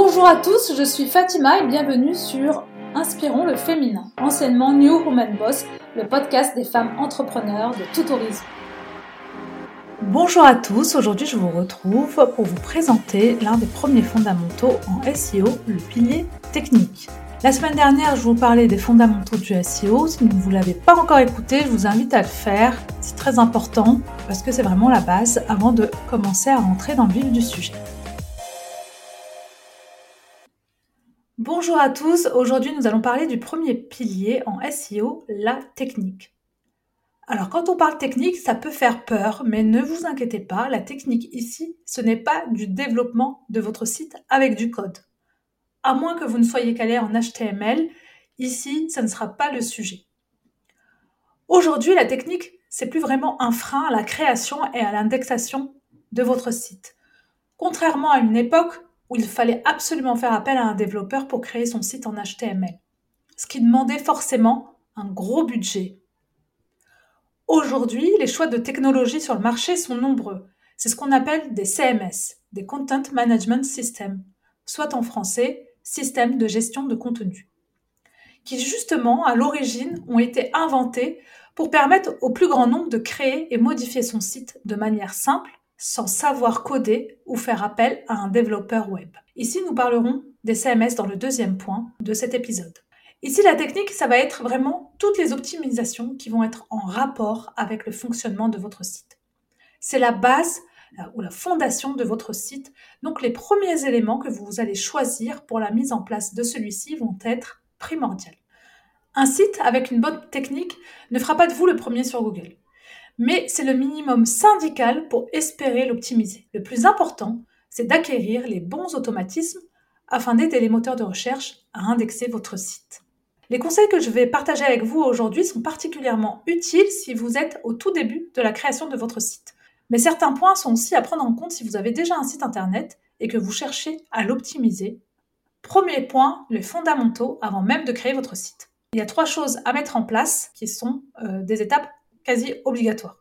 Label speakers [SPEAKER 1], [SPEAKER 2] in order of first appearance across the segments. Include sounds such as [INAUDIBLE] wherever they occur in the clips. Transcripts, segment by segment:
[SPEAKER 1] Bonjour à tous, je suis Fatima et bienvenue sur Inspirons le féminin, enseignement New Woman Boss, le podcast des femmes entrepreneurs de tout horizon. Bonjour à tous, aujourd'hui je vous retrouve pour vous présenter l'un des premiers fondamentaux en SEO, le pilier technique. La semaine dernière, je vous parlais des fondamentaux du SEO. Si vous ne l'avez pas encore écouté, je vous invite à le faire. C'est très important parce que c'est vraiment la base avant de commencer à rentrer dans le vif du sujet. Bonjour à tous, aujourd'hui nous allons parler du premier pilier en SEO, la technique. Alors quand on parle technique, ça peut faire peur, mais ne vous inquiétez pas, la technique ici, ce n'est pas du développement de votre site avec du code. À moins que vous ne soyez calé en HTML, ici, ça ne sera pas le sujet. Aujourd'hui, la technique, c'est plus vraiment un frein à la création et à l'indexation de votre site. Contrairement à une époque où il fallait absolument faire appel à un développeur pour créer son site en HTML, ce qui demandait forcément un gros budget. Aujourd'hui, les choix de technologie sur le marché sont nombreux. C'est ce qu'on appelle des CMS, des Content Management Systems, soit en français, système de gestion de contenu, qui justement, à l'origine, ont été inventés pour permettre au plus grand nombre de créer et modifier son site de manière simple sans savoir coder ou faire appel à un développeur web. Ici, nous parlerons des CMS dans le deuxième point de cet épisode. Ici, la technique, ça va être vraiment toutes les optimisations qui vont être en rapport avec le fonctionnement de votre site. C'est la base euh, ou la fondation de votre site. Donc, les premiers éléments que vous allez choisir pour la mise en place de celui-ci vont être primordiaux. Un site avec une bonne technique ne fera pas de vous le premier sur Google mais c'est le minimum syndical pour espérer l'optimiser. Le plus important, c'est d'acquérir les bons automatismes afin d'aider les moteurs de recherche à indexer votre site. Les conseils que je vais partager avec vous aujourd'hui sont particulièrement utiles si vous êtes au tout début de la création de votre site. Mais certains points sont aussi à prendre en compte si vous avez déjà un site internet et que vous cherchez à l'optimiser. Premier point, les fondamentaux avant même de créer votre site. Il y a trois choses à mettre en place qui sont euh, des étapes quasi obligatoire.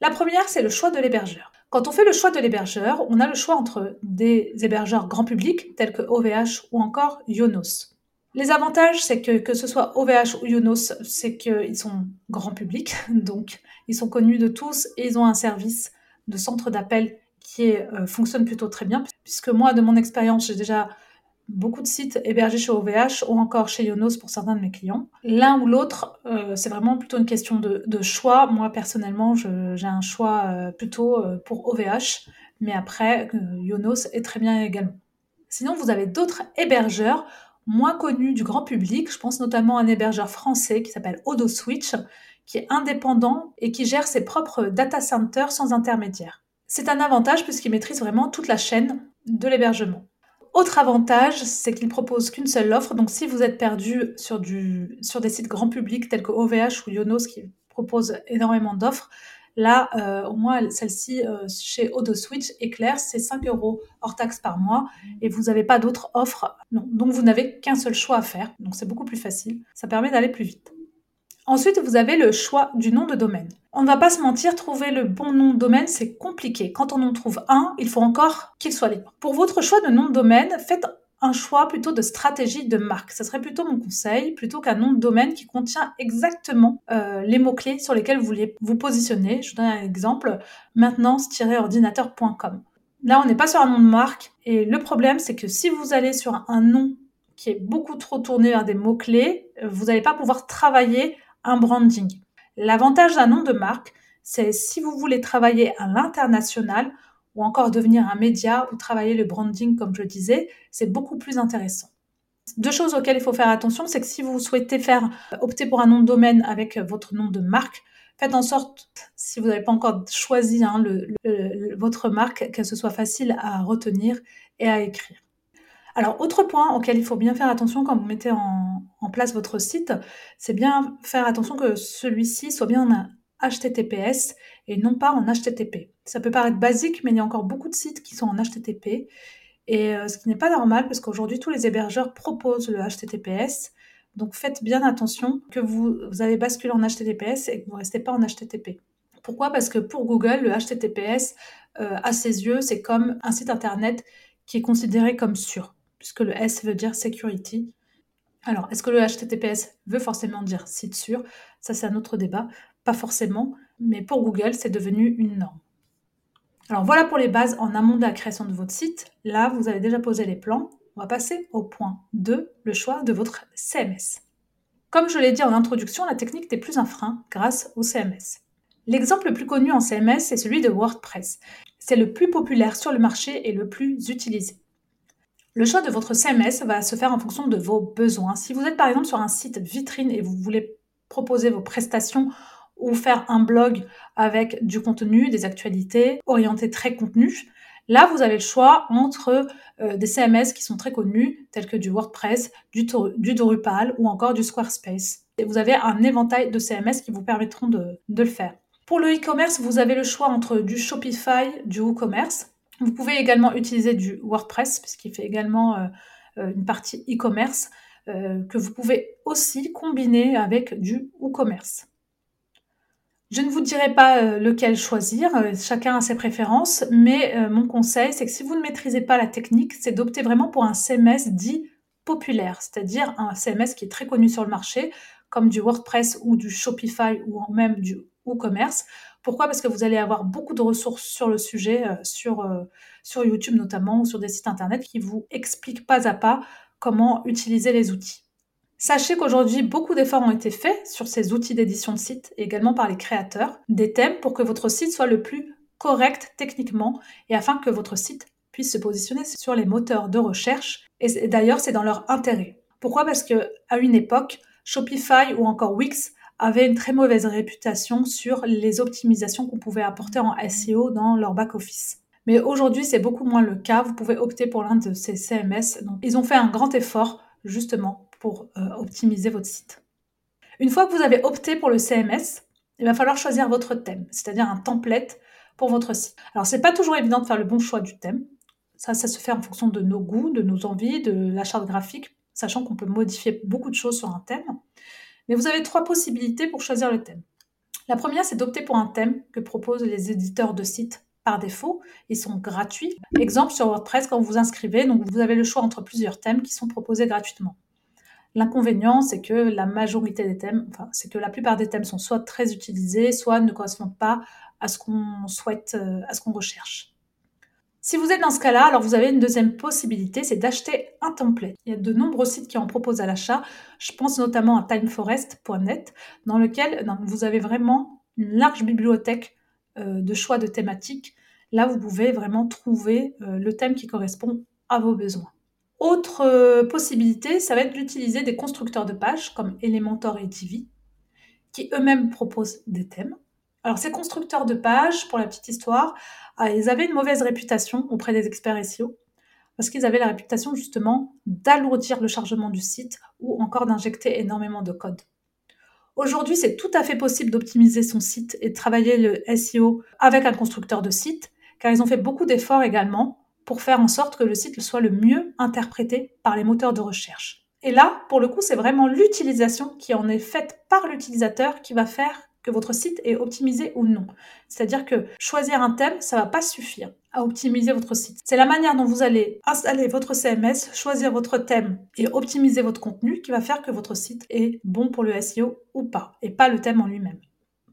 [SPEAKER 1] La première, c'est le choix de l'hébergeur. Quand on fait le choix de l'hébergeur, on a le choix entre des hébergeurs grand public tels que OVH ou encore Yonos. Les avantages, c'est que que ce soit OVH ou Yonos, c'est qu'ils sont grand public, [LAUGHS] donc ils sont connus de tous et ils ont un service de centre d'appel qui euh, fonctionne plutôt très bien, puisque moi, de mon expérience, j'ai déjà beaucoup de sites hébergés chez OVH ou encore chez Yonos pour certains de mes clients. L'un ou l'autre, euh, c'est vraiment plutôt une question de, choix. Moi, personnellement, j'ai un choix euh, plutôt euh, pour OVH, mais après, Yonos est très bien également. Sinon, vous avez d'autres hébergeurs moins connus du grand public. Je pense notamment à un hébergeur français qui s'appelle OdoSwitch, qui est indépendant et qui gère ses propres data centers sans intermédiaire. C'est un avantage puisqu'il maîtrise vraiment toute la chaîne de l'hébergement. Autre avantage, c'est qu'il propose qu'une seule offre. Donc, si vous êtes perdu sur, des sites grand public tels que OVH ou Yonos qui proposent énormément d'offres, là, euh, au moins, celle-ci euh, chez AutoSwitch est claire, c'est 5 euros hors taxe par mois et vous n'avez pas d'autres offres. Donc, vous n'avez qu'un seul choix à faire. Donc, c'est beaucoup plus facile. Ça permet d'aller plus vite. Ensuite, vous avez le choix du nom de domaine. On ne va pas se mentir, trouver le bon nom de domaine, c'est compliqué. Quand on en trouve un, il faut encore qu'il soit libre. Pour votre choix de nom de domaine, faites un choix plutôt de stratégie de marque. Ce serait plutôt mon conseil, plutôt qu'un nom de domaine qui contient exactement euh, les mots-clés sur lesquels vous voulez vous positionner. Je vous donne un exemple, maintenance-ordinateur.com. Là, on n'est pas sur un nom de marque. Et le problème, c'est que si vous allez sur un nom qui est beaucoup trop tourné vers des mots-clés, euh, vous n'allez pas pouvoir travailler un branding. L'avantage d'un nom de marque, c'est si vous voulez travailler à l'international ou encore devenir un média ou travailler le branding, comme je disais, c'est beaucoup plus intéressant. Deux choses auxquelles il faut faire attention, c'est que si vous souhaitez faire opter pour un nom de domaine avec votre nom de marque, faites en sorte, si vous n'avez pas encore choisi hein, votre marque, que ce soit facile à retenir et à écrire. Alors, autre point auquel il faut bien faire attention quand vous mettez en, place votre site, c'est bien faire attention que celui-ci soit bien en HTTPS et non pas en HTTP. Ça peut paraître basique, mais il y a encore beaucoup de sites qui sont en HTTP. Et euh, ce qui n'est pas normal, parce qu'aujourd'hui, tous les hébergeurs proposent le HTTPS. Donc faites bien attention que vous, avez basculé en HTTPS et que vous ne restez pas en HTTP. Pourquoi? Parce que pour Google, le HTTPS, euh, à ses yeux, c'est comme un site Internet qui est considéré comme sûr. Puisque le S veut dire security. Alors, est-ce que le HTTPS veut forcément dire site sûr? Ça, c'est un autre débat. Pas forcément, mais pour Google, c'est devenu une norme. Alors voilà pour les bases en amont de la création de votre site. Là, vous avez déjà posé les plans. On va passer au point 2, le choix de votre CMS. Comme je l'ai dit en introduction, la technique n'est plus un frein grâce au CMS. L'exemple le plus connu en CMS est celui de WordPress. C'est le plus populaire sur le marché et le plus utilisé. Le choix de votre CMS va se faire en fonction de vos besoins. Si vous êtes par exemple sur un site vitrine et vous voulez proposer vos prestations ou faire un blog avec du contenu, des actualités orientées très contenu, là vous avez le choix entre euh, des CMS qui sont très connus tels que du WordPress, du, Drupal ou encore du Squarespace. Et vous avez un éventail de CMS qui vous permettront de le faire. Pour le e-commerce, vous avez le choix entre du Shopify, du WooCommerce vous pouvez également utiliser du WordPress, puisqu'il fait également euh, euh, une partie e-commerce, euh, que vous pouvez aussi combiner avec du WooCommerce. Je ne vous dirai pas lequel choisir, chacun a ses préférences, mais mon conseil, c'est que si vous ne maîtrisez pas la technique, c'est d'opter vraiment pour un CMS dit populaire, c'est-à-dire un CMS qui est très connu sur le marché, comme du WordPress ou du Shopify ou même du WooCommerce, pourquoi? Parce que vous allez avoir beaucoup de ressources sur le sujet, euh, sur, euh, sur YouTube notamment, ou sur des sites internet qui vous expliquent pas à pas comment utiliser les outils. Sachez qu'aujourd'hui, beaucoup d'efforts ont été faits sur ces outils d'édition de site, et également par les créateurs, des thèmes pour que votre site soit le plus correct techniquement et afin que votre site puisse se positionner sur les moteurs de recherche. Et d'ailleurs, c'est dans leur intérêt. Pourquoi? Parce que à une époque, Shopify ou encore Wix avaient une très mauvaise réputation sur les optimisations qu'on pouvait apporter en SEO dans leur back-office. Mais aujourd'hui, c'est beaucoup moins le cas. Vous pouvez opter pour l'un de ces CMS. Ils ont fait un grand effort justement pour euh, optimiser votre site. Une fois que vous avez opté pour le CMS, il va falloir choisir votre thème, c'est-à-dire un template pour votre site. Alors, c'est pas toujours évident de faire le bon choix du thème. Ça, ça se fait en fonction de nos goûts, de nos envies, de la charte graphique, sachant qu'on peut modifier beaucoup de choses sur un thème. Mais vous avez trois possibilités pour choisir le thème. La première, c'est d'opter pour un thème que proposent les éditeurs de sites par défaut. Ils sont gratuits. Exemple sur WordPress, quand vous vous inscrivez, vous avez le choix entre plusieurs thèmes qui sont proposés gratuitement. L'inconvénient, c'est que la majorité des thèmes, enfin, c'est que la plupart des thèmes sont soit très utilisés, soit ne correspondent pas à ce qu'on souhaite, euh, à ce qu'on recherche. Si vous êtes dans ce cas-là, alors vous avez une deuxième possibilité, c'est d'acheter un template. Il y a de nombreux sites qui en proposent à l'achat. Je pense notamment à timeforest.net, dans lequel vous avez vraiment une large bibliothèque euh, de choix de thématiques. Là, vous pouvez vraiment trouver euh, le thème qui correspond à vos besoins. Autre euh, possibilité, ça va être d'utiliser des constructeurs de pages comme Elementor et Divi, qui eux-mêmes proposent des thèmes. Alors ces constructeurs de pages, pour la petite histoire, ah, ils avaient une mauvaise réputation auprès des experts SEO parce qu'ils avaient la réputation justement d'alourdir le chargement du site ou encore d'injecter énormément de code. Aujourd'hui, c'est tout à fait possible d'optimiser son site et de travailler le SEO avec un constructeur de site, car ils ont fait beaucoup d'efforts également pour faire en sorte que le site soit le mieux interprété par les moteurs de recherche. Et là, pour le coup, c'est vraiment l'utilisation qui en est faite par l'utilisateur qui va faire que votre site est optimisé ou non. C'est-à-dire que choisir un thème, ça va pas suffire à optimiser votre site. C'est la manière dont vous allez installer votre CMS, choisir votre thème et optimiser votre contenu qui va faire que votre site est bon pour le SEO ou pas, et pas le thème en lui-même.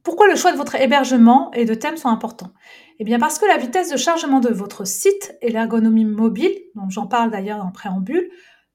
[SPEAKER 1] Pourquoi le choix de votre hébergement et de thème sont importants? Eh bien parce que la vitesse de chargement de votre site et l'ergonomie mobile, dont j'en parle d'ailleurs en préambule,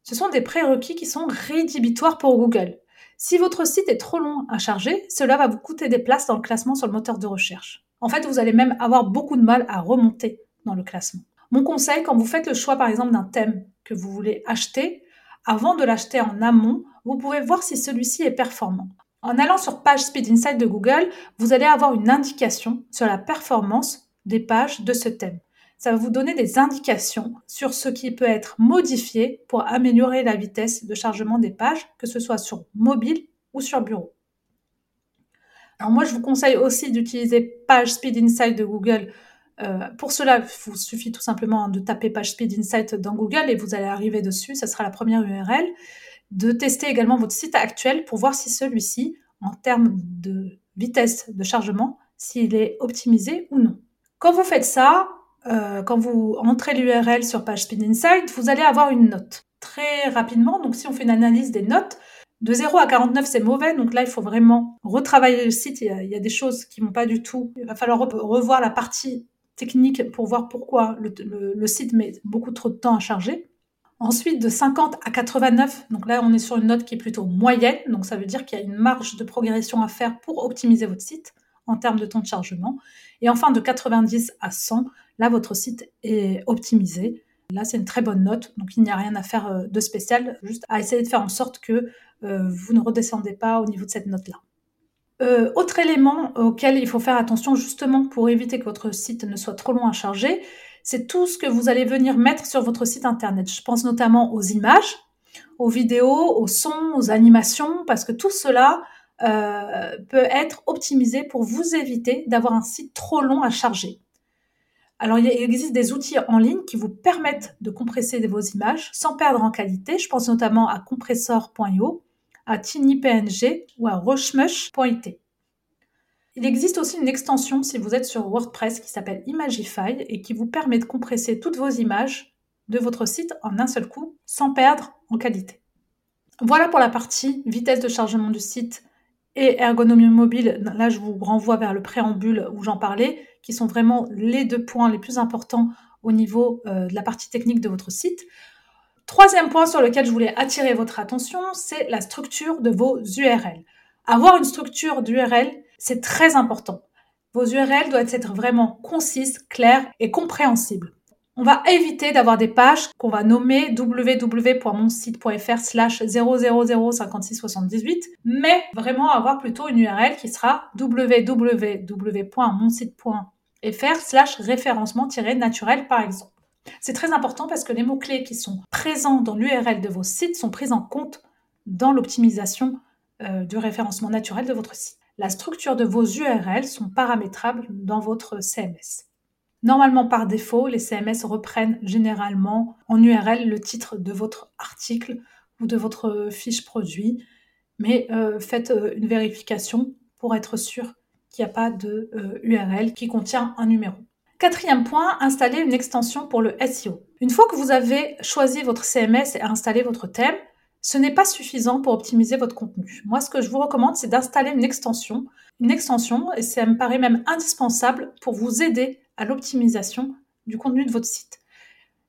[SPEAKER 1] ce sont des prérequis qui sont rédhibitoires pour Google. Si votre site est trop long à charger, cela va vous coûter des places dans le classement sur le moteur de recherche. En fait, vous allez même avoir beaucoup de mal à remonter dans le classement. Mon conseil, quand vous faites le choix par exemple d'un thème que vous voulez acheter, avant de l'acheter en amont, vous pouvez voir si celui-ci est performant. En allant sur Page Speed Insight de Google, vous allez avoir une indication sur la performance des pages de ce thème ça va vous donner des indications sur ce qui peut être modifié pour améliorer la vitesse de chargement des pages, que ce soit sur mobile ou sur bureau. Alors moi, je vous conseille aussi d'utiliser Page Speed Insight de Google. Euh, pour cela, il vous suffit tout simplement de taper Page Speed Insight dans Google et vous allez arriver dessus. Ça sera la première URL. De tester également votre site actuel pour voir si celui-ci, en termes de vitesse de chargement, s'il est optimisé ou non. Quand vous faites ça, euh, quand vous entrez l'URL sur Page Speed Insight, vous allez avoir une note. très rapidement. Donc si on fait une analyse des notes, de 0 à 49, c'est mauvais. Donc là, il faut vraiment retravailler le site. Il y a, des choses qui vont pas du tout. Il va falloir revoir la partie technique pour voir pourquoi le, site met beaucoup trop de temps à charger. Ensuite, de 50 à 89, donc là, on est sur une note qui est plutôt moyenne. Donc ça veut dire qu'il y a une marge de progression à faire pour optimiser votre site en termes de temps de chargement. Et enfin, de 90 à 100, là, votre site est optimisé. Là, c'est une très bonne note, donc il n'y a rien à faire euh, de spécial, juste à essayer de faire en sorte que euh, vous ne redescendez pas au niveau de cette note-là. Euh, autre élément auquel il faut faire attention justement pour éviter que votre site ne soit trop long à charger, c'est tout ce que vous allez venir mettre sur votre site internet. Je pense notamment aux images, aux vidéos, aux sons, aux animations, parce que tout cela peut être optimisé pour vous éviter d'avoir un site trop long à charger. Alors, il existe des outils en ligne qui vous permettent de compresser vos images sans perdre en qualité. Je pense notamment à compressor.io, à TinyPNG ou à Rushmush.it. Il existe aussi une extension si vous êtes sur WordPress qui s'appelle Imagify et qui vous permet de compresser toutes vos images de votre site en un seul coup sans perdre en qualité. Voilà pour la partie vitesse de chargement du site et ergonomie mobile. Là, je vous renvoie vers le préambule où j'en parlais qui sont vraiment les deux points les plus importants au niveau euh, de la partie technique de votre site. Troisième point sur lequel je voulais attirer votre attention, c'est la structure de vos URL. Avoir une structure d'URL, c'est très important. Vos URL doivent être vraiment concises, claires et compréhensibles. On va éviter d'avoir des pages qu'on va nommer www.monsite.fr slash 0005678, mais vraiment avoir plutôt une URL qui sera www.monsite.fr slash référencement-naturel par exemple. C'est très important parce que les mots-clés qui sont présents dans l'URL de vos sites sont pris en compte dans l'optimisation euh, du référencement naturel de votre site. La structure de vos URL sont paramétrables dans votre CMS. Normalement, par défaut, les CMS reprennent généralement en URL le titre de votre article ou de votre fiche produit, mais euh, faites euh, une vérification pour être sûr qu'il n'y a pas de URL euh, qui contient un numéro. Quatrième point, installer une extension pour le SEO. Une fois que vous avez choisi votre CMS et installé votre thème, ce n'est pas suffisant pour optimiser votre contenu. Moi, ce que je vous recommande, c'est d'installer une extension. Une extension, et ça me paraît même indispensable pour vous aider à l'optimisation du contenu de votre site.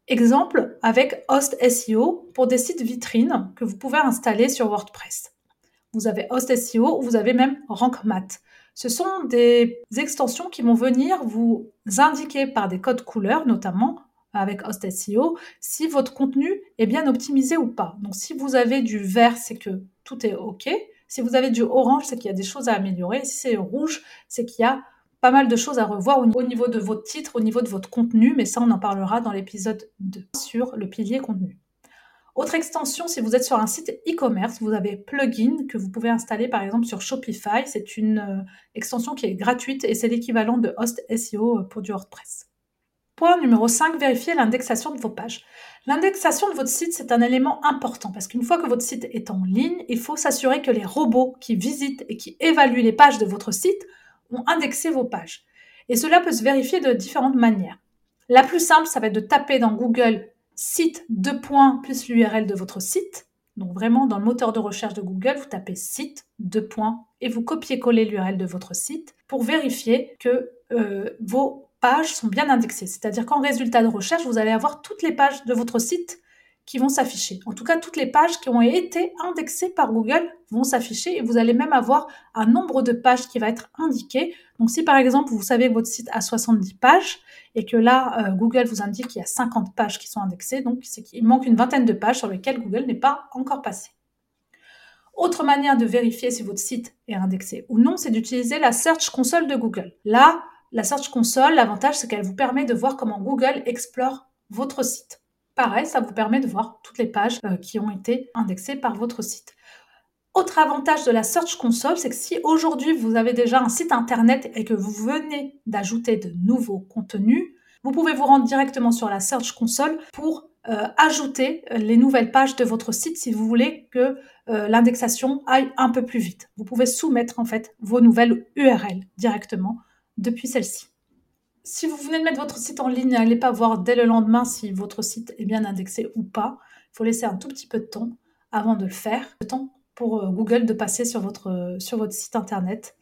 [SPEAKER 1] Exemple avec Host SEO pour des sites vitrines que vous pouvez installer sur WordPress. Vous avez Host SEO ou vous avez même Rank Math. Ce sont des extensions qui vont venir vous indiquer par des codes couleurs, notamment avec Host SEO, si votre contenu est bien optimisé ou pas. Donc si vous avez du vert, c'est que tout est OK. Si vous avez du orange, c'est qu'il y a des choses à améliorer. Si c'est rouge, c'est qu'il y a pas mal de choses à revoir au niveau de votre titre, au niveau de votre contenu, mais ça on en parlera dans l'épisode 2 sur le pilier contenu. Autre extension, si vous êtes sur un site e-commerce, vous avez Plugin que vous pouvez installer par exemple sur Shopify. C'est une euh, extension qui est gratuite et c'est l'équivalent de Host SEO euh, pour du WordPress. Point numéro 5, vérifier l'indexation de vos pages. L'indexation de votre site, c'est un élément important parce qu'une fois que votre site est en ligne, il faut s'assurer que les robots qui visitent et qui évaluent les pages de votre site ont indexé vos pages. Et cela peut se vérifier de différentes manières. La plus simple, ça va être de taper dans Google site 2 points plus l'URL de votre site. Donc vraiment dans le moteur de recherche de Google, vous tapez site 2 points et vous copiez-coller l'URL de votre site pour vérifier que euh, vos pages sont bien indexées. C'est-à-dire qu'en résultat de recherche, vous allez avoir toutes les pages de votre site qui vont s'afficher. En tout cas, toutes les pages qui ont été indexées par Google vont s'afficher et vous allez même avoir un nombre de pages qui va être indiqué. Donc si par exemple vous savez que votre site a 70 pages et que là euh, Google vous indique qu'il y a 50 pages qui sont indexées, donc c'est qu'il manque une vingtaine de pages sur lesquelles Google n'est pas encore passé. Autre manière de vérifier si votre site est indexé ou non, c'est d'utiliser la Search Console de Google. Là, la Search Console, l'avantage c'est qu'elle vous permet de voir comment Google explore votre site. Pareil, ça vous permet de voir toutes les pages euh, qui ont été indexées par votre site. Autre avantage de la Search Console, c'est que si aujourd'hui vous avez déjà un site internet et que vous venez d'ajouter de nouveaux contenus, vous pouvez vous rendre directement sur la Search Console pour euh, ajouter euh, les nouvelles pages de votre site si vous voulez que l'indexation aille un peu plus vite. Vous pouvez soumettre en fait vos nouvelles URL directement depuis celle-ci. Si vous venez de mettre votre site en ligne, n'allez pas voir dès le lendemain si votre site est bien indexé ou pas. Il faut laisser un tout petit peu de temps avant de le faire, le temps pour euh, Google de passer sur votre, sur votre site internet.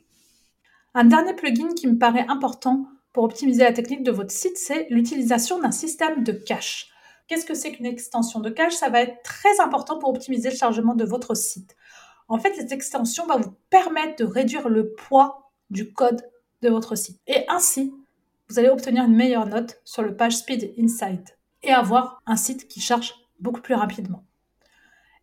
[SPEAKER 1] Un dernier plugin qui me paraît important pour optimiser la technique de votre site, c'est l'utilisation d'un système de cache. Qu'est-ce que c'est qu'une extension de cache? Ça va être très important pour optimiser le chargement de votre site. En fait, cette extension va vous permettre de réduire le poids du code de votre site. Et ainsi, vous allez obtenir une meilleure note sur le page Speed Insight et avoir un site qui charge beaucoup plus rapidement.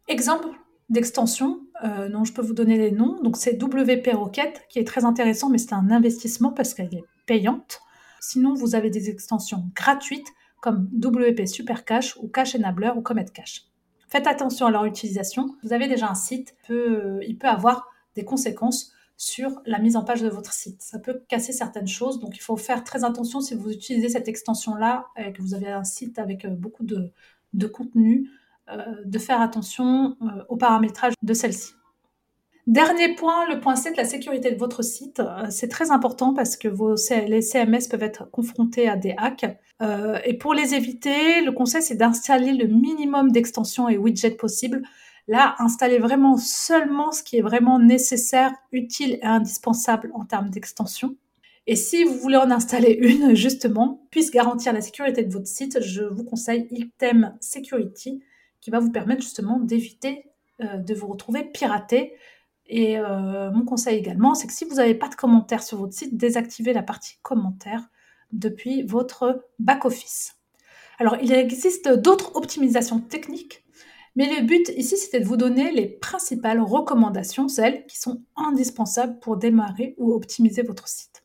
[SPEAKER 1] Exemple d'extension euh, je peux vous donner les noms. Donc c'est WP Rocket qui est très intéressant, mais c'est un investissement parce qu'elle est payante. Sinon, vous avez des extensions gratuites comme WP Super Cache ou Cache Enabler ou Comet Cache. Faites attention à leur utilisation. Vous avez déjà un site, il peut avoir des conséquences sur la mise en page de votre site. Ça peut casser certaines choses, donc il faut faire très attention si vous utilisez cette extension-là et que vous avez un site avec euh, beaucoup de, contenu, euh, de faire attention euh, au paramétrage de celle-ci. Dernier point, le point 7, la sécurité de votre site. C'est très important parce que vos, les CMS peuvent être confrontés à des hacks. Et pour les éviter, le conseil, c'est d'installer le minimum d'extensions et widgets possibles. Là, installez vraiment seulement ce qui est vraiment nécessaire, utile et indispensable en termes d'extension. Et si vous voulez en installer [LAUGHS] une, justement, puisse garantir la sécurité de votre site, je vous conseille Item Security, qui va vous permettre justement d'éviter euh, de vous retrouver piraté et euh, mon conseil également, c'est que si vous n'avez pas de commentaires sur votre site, désactivez la partie commentaires depuis votre back-office. Alors, il existe d'autres optimisations techniques, mais le but ici, c'était de vous donner les principales recommandations, celles qui sont indispensables pour démarrer ou optimiser votre site.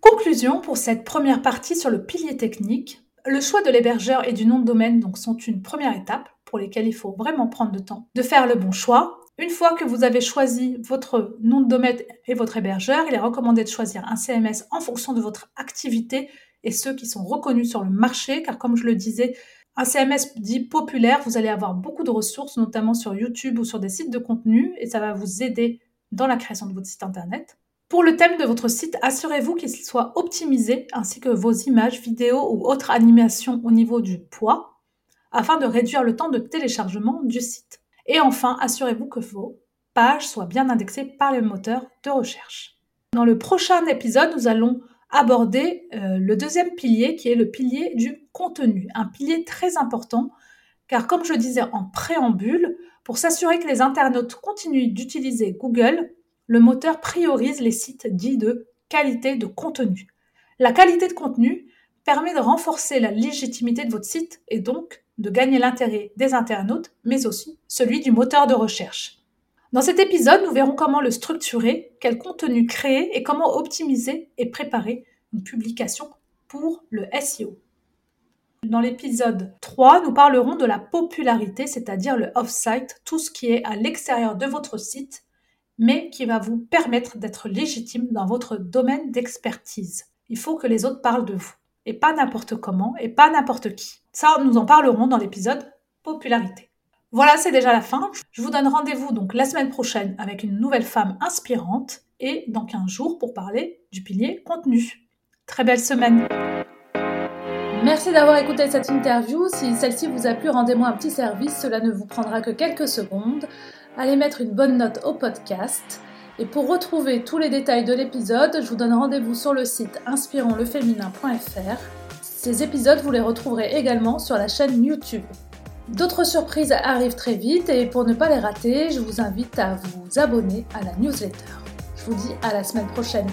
[SPEAKER 1] Conclusion pour cette première partie sur le pilier technique. Le choix de l'hébergeur et du nom de domaine donc, sont une première étape pour lesquelles il faut vraiment prendre le temps de faire le bon choix une fois que vous avez choisi votre nom de domaine et votre hébergeur, il est recommandé de choisir un CMS en fonction de votre activité et ceux qui sont reconnus sur le marché, car comme je le disais, un CMS dit populaire, vous allez avoir beaucoup de ressources, notamment sur YouTube ou sur des sites de contenu, et ça va vous aider dans la création de votre site Internet. Pour le thème de votre site, assurez-vous qu'il soit optimisé, ainsi que vos images, vidéos ou autres animations au niveau du poids, afin de réduire le temps de téléchargement du site. Et enfin, assurez-vous que vos pages soient bien indexées par les moteurs de recherche. Dans le prochain épisode, nous allons aborder euh, le deuxième pilier qui est le pilier du Un pilier très important car comme je disais en préambule, pour s'assurer que les internautes continuent d'utiliser Google, le moteur priorise les sites dits de qualité de contenu. La qualité de contenu permet de renforcer la légitimité de votre site et donc de gagner l'intérêt des internautes, mais aussi celui du moteur de recherche. Dans cet épisode, nous verrons comment le structurer, quel contenu créer et comment optimiser et préparer une publication pour le SEO. Dans l'épisode 3, nous parlerons de la popularité, c'est-à-dire le off-site, tout ce qui est à l'extérieur de votre site, mais qui va vous permettre d'être légitime dans votre domaine d'expertise. Il faut que les autres parlent de vous et pas n'importe comment et pas n'importe qui. Ça, nous en parlerons dans l'épisode popularité. Voilà, c'est déjà la fin. Je vous donne rendez-vous donc la semaine prochaine avec une nouvelle femme inspirante et dans 15 jours pour parler du pilier contenu. Très belle semaine. Merci d'avoir écouté cette interview. Si celle-ci vous a plu, rendez-moi un petit service. Cela ne vous prendra que quelques secondes. Allez mettre une bonne note au podcast. Et pour retrouver tous les détails de l'épisode, je vous donne rendez-vous sur le site inspironsleféminin.fr. Ces épisodes, vous les retrouverez également sur la chaîne YouTube. D'autres surprises arrivent très vite et pour ne pas les rater, je vous invite à vous abonner à la newsletter. Je vous dis à la semaine prochaine.